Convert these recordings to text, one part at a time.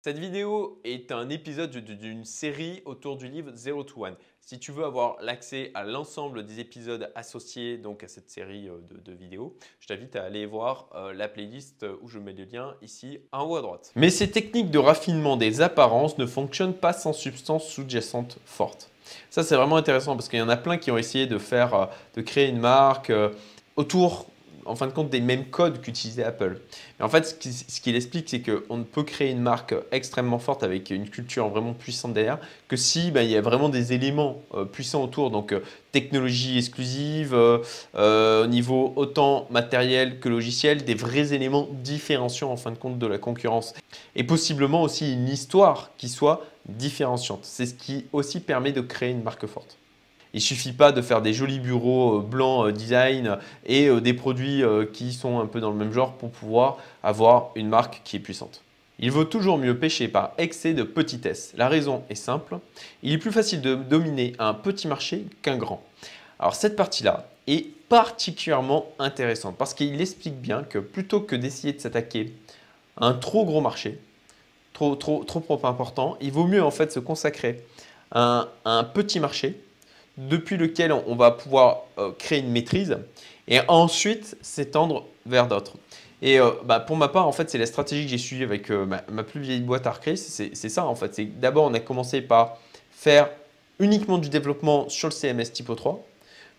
Cette vidéo est un épisode d'une série autour du livre Zero to One. Si tu veux avoir l'accès à l'ensemble des épisodes associés donc à cette série euh, de, vidéos, je t'invite à aller voir euh, la playlist où je mets le lien ici en haut à droite. Mais ces techniques de raffinement des apparences ne fonctionnent pas sans substance sous-jacente forte. Ça c'est vraiment intéressant parce qu'il y en a plein qui ont essayé de faire, euh, de créer une marque autour en fin de compte des mêmes codes qu'utilisait Apple. Mais en fait, ce qu'il explique, c'est qu'on ne peut créer une marque extrêmement forte avec une culture vraiment puissante derrière que si bah, il y a vraiment des éléments euh, puissants autour, donc euh, technologie exclusive, euh, au niveau autant matériel que logiciel, des vrais éléments différenciants en fin de compte de la concurrence. Et possiblement aussi une histoire qui soit différenciante. C'est ce qui aussi permet de créer une marque forte. Il suffit pas de faire des jolis bureaux euh, blancs euh, design et euh, des produits qui sont un peu dans le même genre pour pouvoir avoir une marque qui est puissante. Il vaut toujours mieux pêcher par excès de petitesse. La raison est simple, il est plus facile de dominer un petit marché qu'un grand. Alors cette partie-là est particulièrement intéressante parce qu'il explique bien que plutôt que d'essayer de s'attaquer à un trop gros marché, trop, trop, trop, important, il vaut mieux en fait se consacrer à un petit marché depuis lequel on va pouvoir euh, créer une maîtrise et ensuite s'étendre vers d'autres. Et euh, bah, pour ma part, en fait, c'est la stratégie que j'ai suivie avec euh, ma, plus vieille boîte Arcris. C'est ça, en fait. D'abord, on a commencé par faire uniquement du développement sur le CMS Typo 3.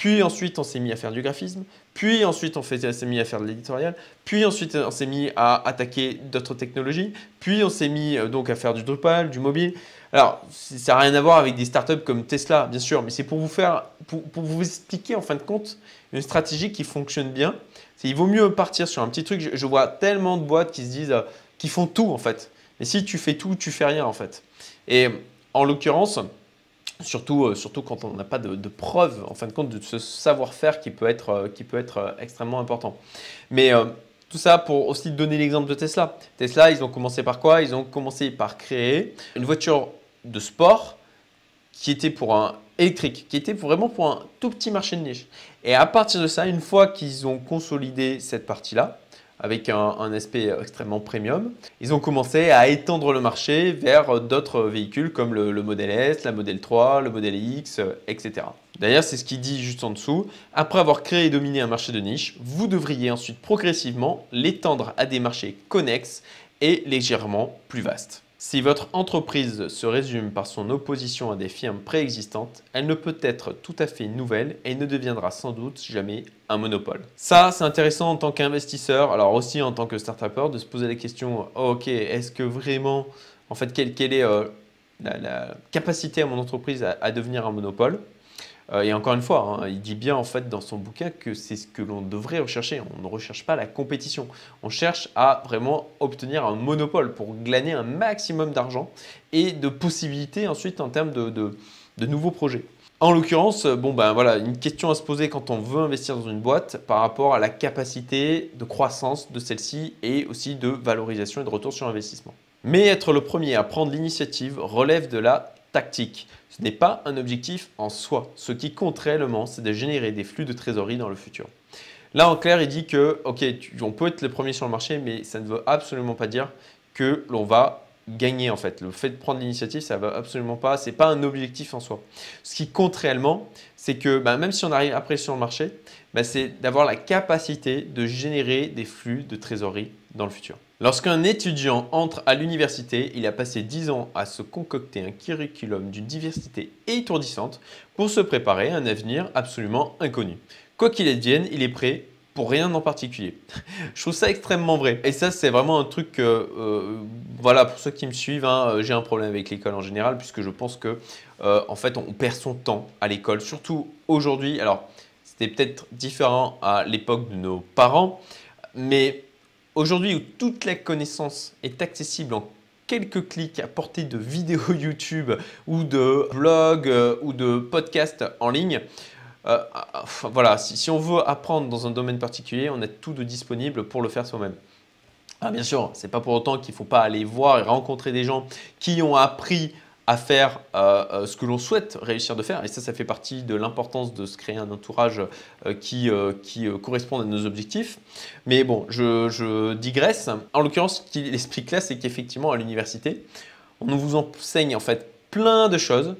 Puis ensuite, on s'est mis à faire du graphisme. Puis ensuite, on s'est mis à faire de l'éditorial. Puis ensuite, on s'est mis à attaquer d'autres technologies. Puis on s'est mis donc à faire du Drupal, du mobile. Alors, ça n'a rien à voir avec des startups comme Tesla, bien sûr, mais c'est pour vous faire, pour, vous expliquer en fin de compte une stratégie qui fonctionne bien. Il vaut mieux partir sur un petit truc. Je, vois tellement de boîtes qui se disent, euh, qui font tout en fait. Mais si tu fais tout, tu fais rien en fait. Et en l'occurrence, surtout, euh, surtout quand on n'a pas de, preuves en fin de compte de ce savoir-faire qui peut être, euh, qui peut être extrêmement important. Mais tout ça pour aussi donner l'exemple de Tesla. Tesla, ils ont commencé par quoi? Ils ont commencé par créer une voiture de sport qui était pour un électrique, qui était vraiment pour un tout petit marché de niche. Et à partir de ça, une fois qu'ils ont consolidé cette partie-là, avec un, aspect extrêmement premium, ils ont commencé à étendre le marché vers d'autres véhicules comme le, le, modèle S, la modèle 3, le modèle X, etc. D'ailleurs, c'est ce qu'il dit juste en dessous. Après avoir créé et dominé un marché de niche, vous devriez ensuite progressivement l'étendre à des marchés connexes et légèrement plus vastes. Si votre entreprise se résume par son opposition à des firmes préexistantes, elle ne peut être tout à fait nouvelle et ne deviendra sans doute jamais un monopole. Ça, c'est intéressant en tant qu'investisseur, alors aussi en tant que start de se poser la question, ok, est-ce que vraiment, en fait, quelle, est euh, la, capacité à mon entreprise à devenir un monopole? Et encore une fois, hein, il dit bien en fait dans son bouquin que c'est ce que l'on devrait rechercher. On ne recherche pas la compétition. On cherche à vraiment obtenir un monopole pour glaner un maximum d'argent et de possibilités ensuite en termes de, nouveaux projets. En l'occurrence, bon ben voilà, une question à se poser quand on veut investir dans une boîte par rapport à la capacité de croissance de celle-ci et aussi de valorisation et de retour sur investissement. Mais être le premier à prendre l'initiative relève de la tactique. Ce n'est pas un objectif en soi. Ce qui compte réellement, c'est de générer des flux de trésorerie dans le futur. Là, en clair, il dit que, ok, on peut être le premier sur le marché, mais ça ne veut absolument pas dire que l'on va gagner en fait. Le fait de prendre l'initiative, ça va absolument pas, c'est pas un objectif en soi. Ce qui compte réellement, c'est que bah, même si on arrive après sur le marché, bah, c'est d'avoir la capacité de générer des flux de trésorerie dans le futur. Lorsqu'un étudiant entre à l'université, il a passé 10 ans à se concocter un curriculum d'une diversité étourdissante pour se préparer à un avenir absolument inconnu. Quoi qu'il advienne, il est prêt pour rien en particulier. Je trouve ça extrêmement vrai. Et ça, c'est vraiment un truc que, euh, voilà, pour ceux qui me suivent, hein, euh, j'ai un problème avec l'école en général, puisque je pense que, euh, en fait, on perd son temps à l'école, surtout aujourd'hui. Alors, c'était peut-être différent à l'époque de nos parents, mais Aujourd'hui où toute la connaissance est accessible en quelques clics à portée de vidéos YouTube ou de blogs euh, ou de podcasts en ligne, euh, voilà, si, on veut apprendre dans un domaine particulier, on a tout de disponible pour le faire soi-même. Ah, bien sûr, ce n'est pas pour autant qu'il ne faut pas aller voir et rencontrer des gens qui ont appris à faire ce que l'on souhaite réussir de faire. Et ça, ça fait partie de l'importance de se créer un entourage qui, qui corresponde à nos objectifs. Mais bon, je, je digresse. En l'occurrence, l'esprit classe, c'est qu'effectivement, à l'université, on vous enseigne en fait plein de choses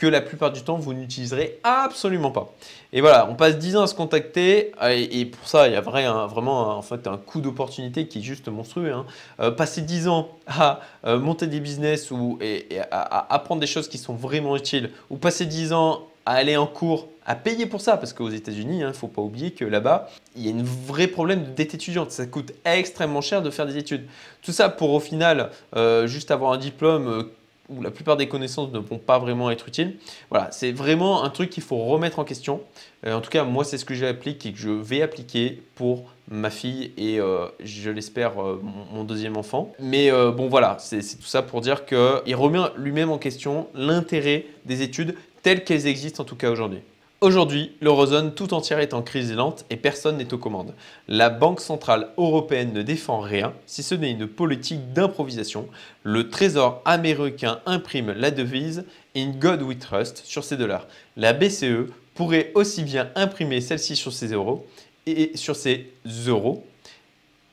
que la plupart du temps, vous n'utiliserez absolument pas. Et voilà, on passe 10 ans à se contacter, et, pour ça, il y a vraiment un, en fait, un coût d'opportunité qui est juste monstrueux. Hein. Euh, passer 10 ans à euh, monter des business ou et, à, apprendre des choses qui sont vraiment utiles, ou passer 10 ans à aller en cours, à payer pour ça, parce qu'aux États-Unis, il hein, ne faut pas oublier que là-bas, il y a un vrai problème de dette étudiante. Ça coûte extrêmement cher de faire des études. Tout ça pour au final euh, juste avoir un diplôme où la plupart des connaissances ne vont pas vraiment être utiles. Voilà, c'est vraiment un truc qu'il faut remettre en question. Euh, en tout cas, moi, c'est ce que j'applique et que je vais appliquer pour ma fille et euh, je l'espère euh, mon, deuxième enfant. Mais bon, voilà, c'est tout ça pour dire qu'il remet lui-même en question l'intérêt des études telles qu'elles existent en tout cas aujourd'hui. Aujourd'hui, l'eurozone tout entière est en crise lente et personne n'est aux commandes. La Banque centrale européenne ne défend rien, si ce n'est une politique d'improvisation. Le Trésor américain imprime la devise In God We Trust sur ses dollars. La BCE pourrait aussi bien imprimer celle-ci sur ses euros et sur ses euros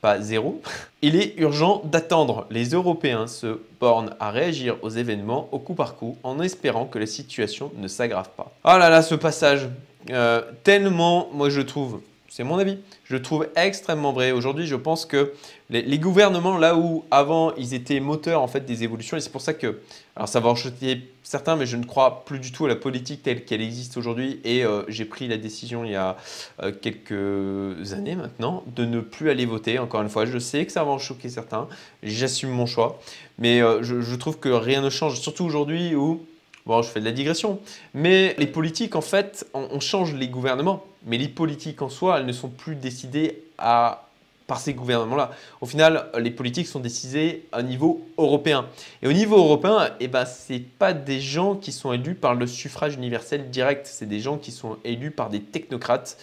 pas zéro. Il est urgent d'attendre. Les Européens se bornent à réagir aux événements au coup par coup en espérant que la situation ne s'aggrave pas. Oh là là, ce passage, euh, tellement, moi je trouve, c'est mon avis, je trouve extrêmement vrai. Aujourd'hui, je pense que les, gouvernements, là où avant ils étaient moteurs en fait des évolutions, et c'est pour ça que, alors ça va choquer certains, mais je ne crois plus du tout à la politique telle qu'elle existe aujourd'hui. Et euh, j'ai pris la décision il y a euh, quelques années maintenant de ne plus aller voter. Encore une fois, je sais que ça va en choquer certains, j'assume mon choix, mais euh, je, trouve que rien ne change, surtout aujourd'hui où Bon, je fais de la digression. Mais les politiques, en fait, on change les gouvernements. Mais les politiques en soi, elles ne sont plus décidées à par ces gouvernements-là. Au final, les politiques sont décidées à niveau européen. Et au niveau européen, eh ben, ce n'est pas des gens qui sont élus par le suffrage universel direct, c'est des gens qui sont élus par des technocrates.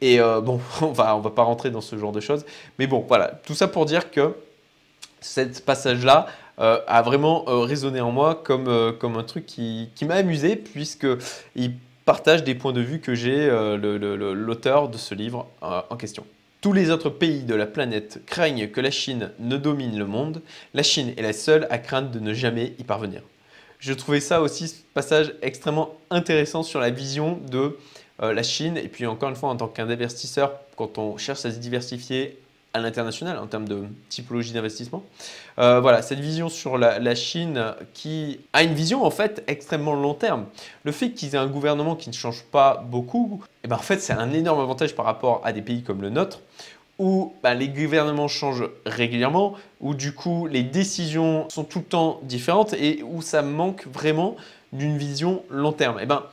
Et euh, bon, on va, on va pas rentrer dans ce genre de choses. Mais bon, voilà, tout ça pour dire que ce passage-là euh, a vraiment euh, résonné en moi comme, comme un truc qui, qui m'a amusé, puisqu'il partage des points de vue que j'ai l'auteur de ce livre en question. Tous les autres pays de la planète craignent que la Chine ne domine le monde. La Chine est la seule à craindre de ne jamais y parvenir. Je trouvais ça aussi, ce passage extrêmement intéressant sur la vision de euh, la Chine. Et puis encore une fois, en tant qu'investisseur, quand on cherche à se diversifier à l'international en termes de typologie d'investissement. Euh, voilà, cette vision sur la, Chine qui a une vision en fait extrêmement long terme. Le fait qu'ils aient un gouvernement qui ne change pas beaucoup, eh ben, en fait c'est un énorme avantage par rapport à des pays comme le nôtre où bah, les gouvernements changent régulièrement, où du coup les décisions sont tout le temps différentes et où ça manque vraiment d'une vision long terme. Eh ben,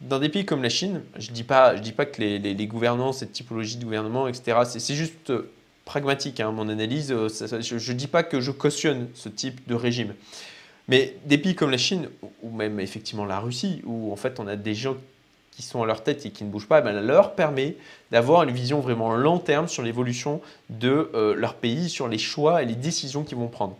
dans des pays comme la Chine, je ne dis, pas, dis pas que les, les, les cette typologie de gouvernement, etc., c'est juste pragmatique, hein, mon analyse. Euh, je ne dis pas que je cautionne ce type de régime. Mais des pays comme la Chine, ou même effectivement la Russie, où en fait on a des gens qui sont à leur tête et qui ne bougent pas, ben, leur permet d'avoir une vision vraiment long terme sur l'évolution de euh, leur pays, sur les choix et les décisions qu'ils vont prendre.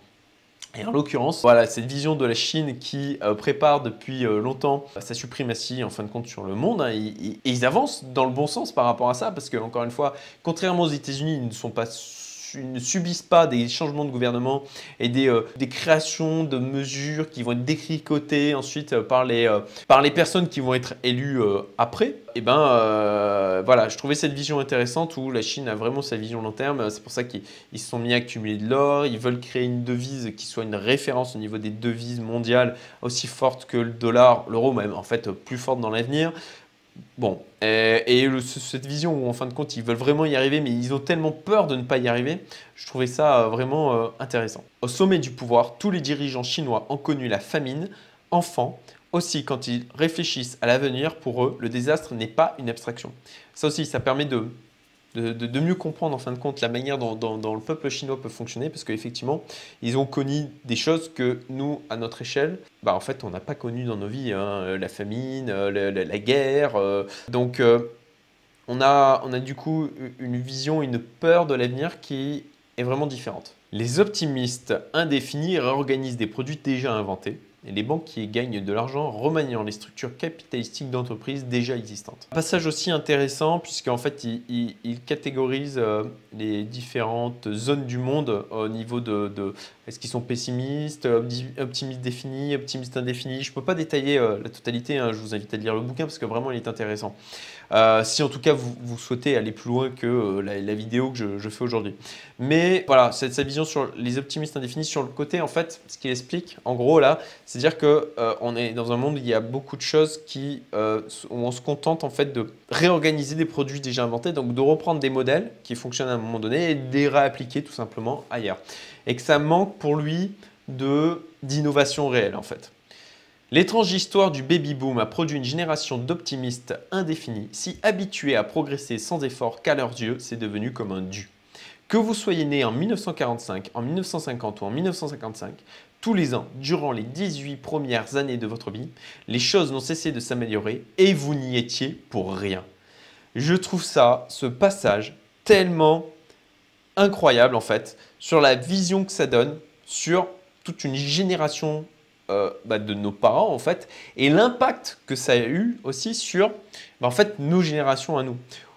Et en l'occurrence, voilà, cette vision de la Chine qui euh, prépare depuis euh, longtemps sa suprématie en fin de compte sur le monde, hein, et, ils avancent dans le bon sens par rapport à ça, parce que encore une fois, contrairement aux États-Unis, ils ne subissent pas des changements de gouvernement et des, euh, des créations de mesures qui vont être décricotées ensuite euh, par les, euh, par les personnes qui vont être élues après, et eh ben voilà, je trouvais cette vision intéressante où la Chine a vraiment sa vision long terme. C'est pour ça qu'ils se sont mis à accumuler de l'or. Ils veulent créer une devise qui soit une référence au niveau des devises mondiales aussi forte que le dollar, l'euro même en fait plus forte dans l'avenir. Bon, et, cette vision où en fin de compte ils veulent vraiment y arriver, mais ils ont tellement peur de ne pas y arriver, je trouvais ça euh, vraiment euh, intéressant. Au sommet du pouvoir, tous les dirigeants chinois ont connu la famine, enfants, aussi quand ils réfléchissent à l'avenir, pour eux, le désastre n'est pas une abstraction. Ça aussi, ça permet de mieux comprendre en fin de compte la manière dont, le peuple chinois peut fonctionner, parce qu'effectivement, ils ont connu des choses que nous, à notre échelle, bah, en fait, on n'a pas connu dans nos vies, hein. la famine, euh, la, guerre. Euh. donc, euh, on a du coup une vision, une peur de l'avenir qui est vraiment différente. Les optimistes indéfinis réorganisent des produits déjà inventés les banquiers gagnent de l'argent en remaniant les structures capitalistiques d'entreprises déjà existantes. Passage aussi intéressant puisqu'en fait il, catégorise euh, les différentes zones du monde au niveau de, est-ce qu'ils sont pessimistes, optimistes définis, optimistes indéfinis. Je ne peux pas détailler euh, la totalité, hein, je vous invite à lire le bouquin parce que vraiment il est intéressant. Euh, si en tout cas vous, souhaitez aller plus loin que la, vidéo que je, fais aujourd'hui. Mais voilà, c'est sa vision sur les optimistes indéfinis, sur le côté en fait, ce qu'il explique en gros là, c'est-à-dire qu'on euh, est dans un monde où il y a beaucoup de choses qui, euh, où on se contente en fait de réorganiser des produits déjà inventés, donc de reprendre des modèles qui fonctionnent à un moment donné et de les réappliquer tout simplement ailleurs. Et que ça manque pour lui d'innovation réelle en fait. L'étrange histoire du baby-boom a produit une génération d'optimistes indéfinis, si habitués à progresser sans effort qu'à leurs yeux, c'est devenu comme un dû. Que vous soyez né en 1945, en 1950 ou en 1955, tous les ans, durant les 18 premières années de votre vie, les choses n'ont cessé de s'améliorer et vous n'y étiez pour rien. Je trouve ça, ce passage, tellement incroyable en fait, sur la vision que ça donne sur toute une génération euh, bah, de nos parents en fait, et l'impact que ça a eu aussi sur bah, en fait, nos générations à nous,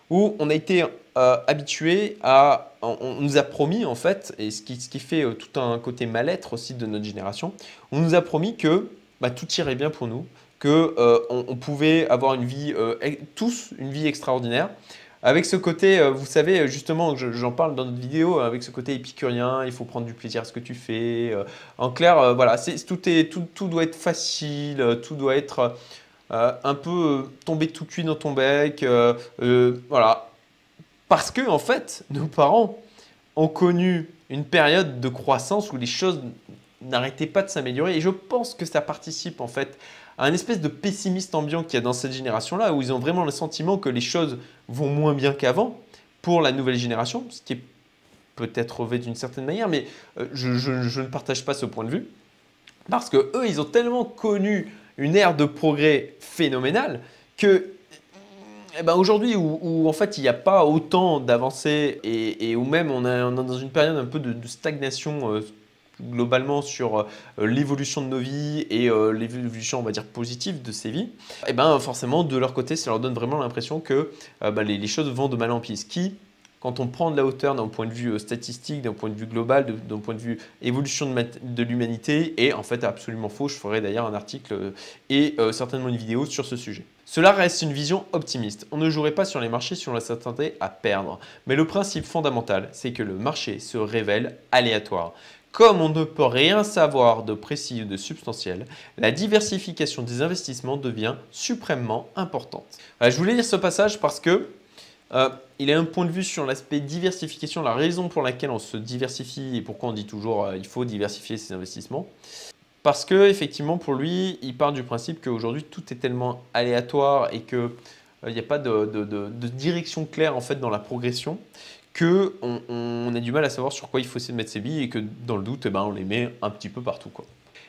où on a été euh, habitué à, on, nous a promis en fait, et ce qui, ce qui fait euh, tout un côté mal-être aussi de notre génération, on nous a promis que bah, tout irait bien pour nous, que euh, on, pouvait avoir une vie, tous une vie extraordinaire, avec ce côté, vous savez, justement, j'en parle dans notre vidéo, avec ce côté épicurien, il faut prendre du plaisir à ce que tu fais. en clair, voilà, tout, est, tout, tout, doit être facile, tout doit être un peu tombé tout cuit dans ton bec. voilà, parce que, en fait, nos parents ont connu une période de croissance où les choses n'arrêtaient pas de s'améliorer. Et je pense que ça participe, en fait, à un espèce de pessimiste ambiant qu'il y a dans cette génération-là, où ils ont vraiment le sentiment que les choses vont moins bien qu'avant pour la nouvelle génération, ce qui est peut-être revêt d'une certaine manière, mais euh, je, je, ne partage pas ce point de vue. Parce que eux, ils ont tellement connu une ère de progrès phénoménale que eh ben aujourd'hui, où, en fait il n'y a pas autant d'avancées et, où même on est, dans une période un peu de, stagnation euh, globalement sur euh, l'évolution de nos vies et euh, l'évolution, on va dire, positive de ces vies, eh ben forcément, de leur côté, ça leur donne vraiment l'impression que ben, les, les, choses vont de mal en pis. Qui, quand on prend de la hauteur d'un point de vue statistique, d'un point de vue global, d'un point de vue évolution de, l'humanité, est en fait absolument faux. Je ferai d'ailleurs un article et certainement une vidéo sur ce sujet. Cela reste une vision optimiste. On ne jouerait pas sur les marchés si on la s'attendait à perdre. Mais le principe fondamental, c'est que le marché se révèle aléatoire. Comme on ne peut rien savoir de précis ou de substantiel, la diversification des investissements devient suprêmement importante. je voulais lire ce passage parce que euh, il a un point de vue sur l'aspect diversification, la raison pour laquelle on se diversifie et pourquoi on dit toujours euh, il faut diversifier ses investissements. Parce que effectivement, pour lui, il part du principe qu'aujourd'hui, tout est tellement aléatoire et qu'il euh, n'y a pas de, direction claire en fait dans la progression qu'on on a du mal à savoir sur quoi il faut mettre ses billes et que dans le doute, eh ben, on les met un petit peu partout.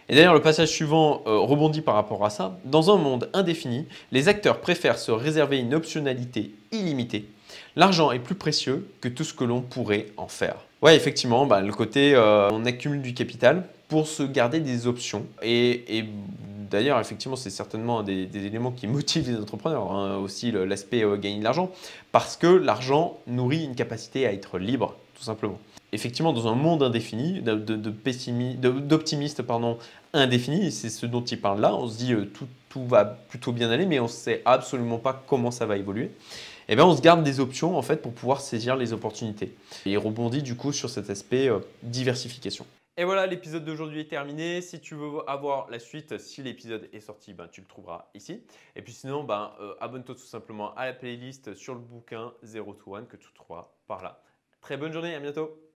Et d'ailleurs, le passage suivant euh, rebondit par rapport à ça. Dans un monde indéfini, les acteurs préfèrent se réserver une optionnalité illimitée. L'argent est plus précieux que tout ce que l'on pourrait en faire. Ouais, effectivement, bah, le côté euh, on accumule du capital pour se garder des options. Et, d'ailleurs, effectivement, c'est certainement un des, éléments qui motivent les entrepreneurs, hein, aussi l'aspect euh, gagner de l'argent, parce que l'argent nourrit une capacité à être libre, tout simplement. Effectivement, dans un monde indéfini, d'optimistes pardon, indéfinis, c'est ce dont il parle là, on se dit euh, tout, tout va plutôt bien aller, mais on ne sait absolument pas comment ça va évoluer. Et eh bien, on se garde des options en fait pour pouvoir saisir les opportunités. Et il rebondit du coup sur cet aspect euh, diversification. Et voilà, l'épisode d'aujourd'hui est terminé. Si tu veux avoir la suite, si l'épisode est sorti, ben, tu le trouveras ici. Et puis sinon, ben, euh, abonne-toi tout simplement à la playlist sur le bouquin 0 to 1 que tu trouveras par là. Très bonne journée, à bientôt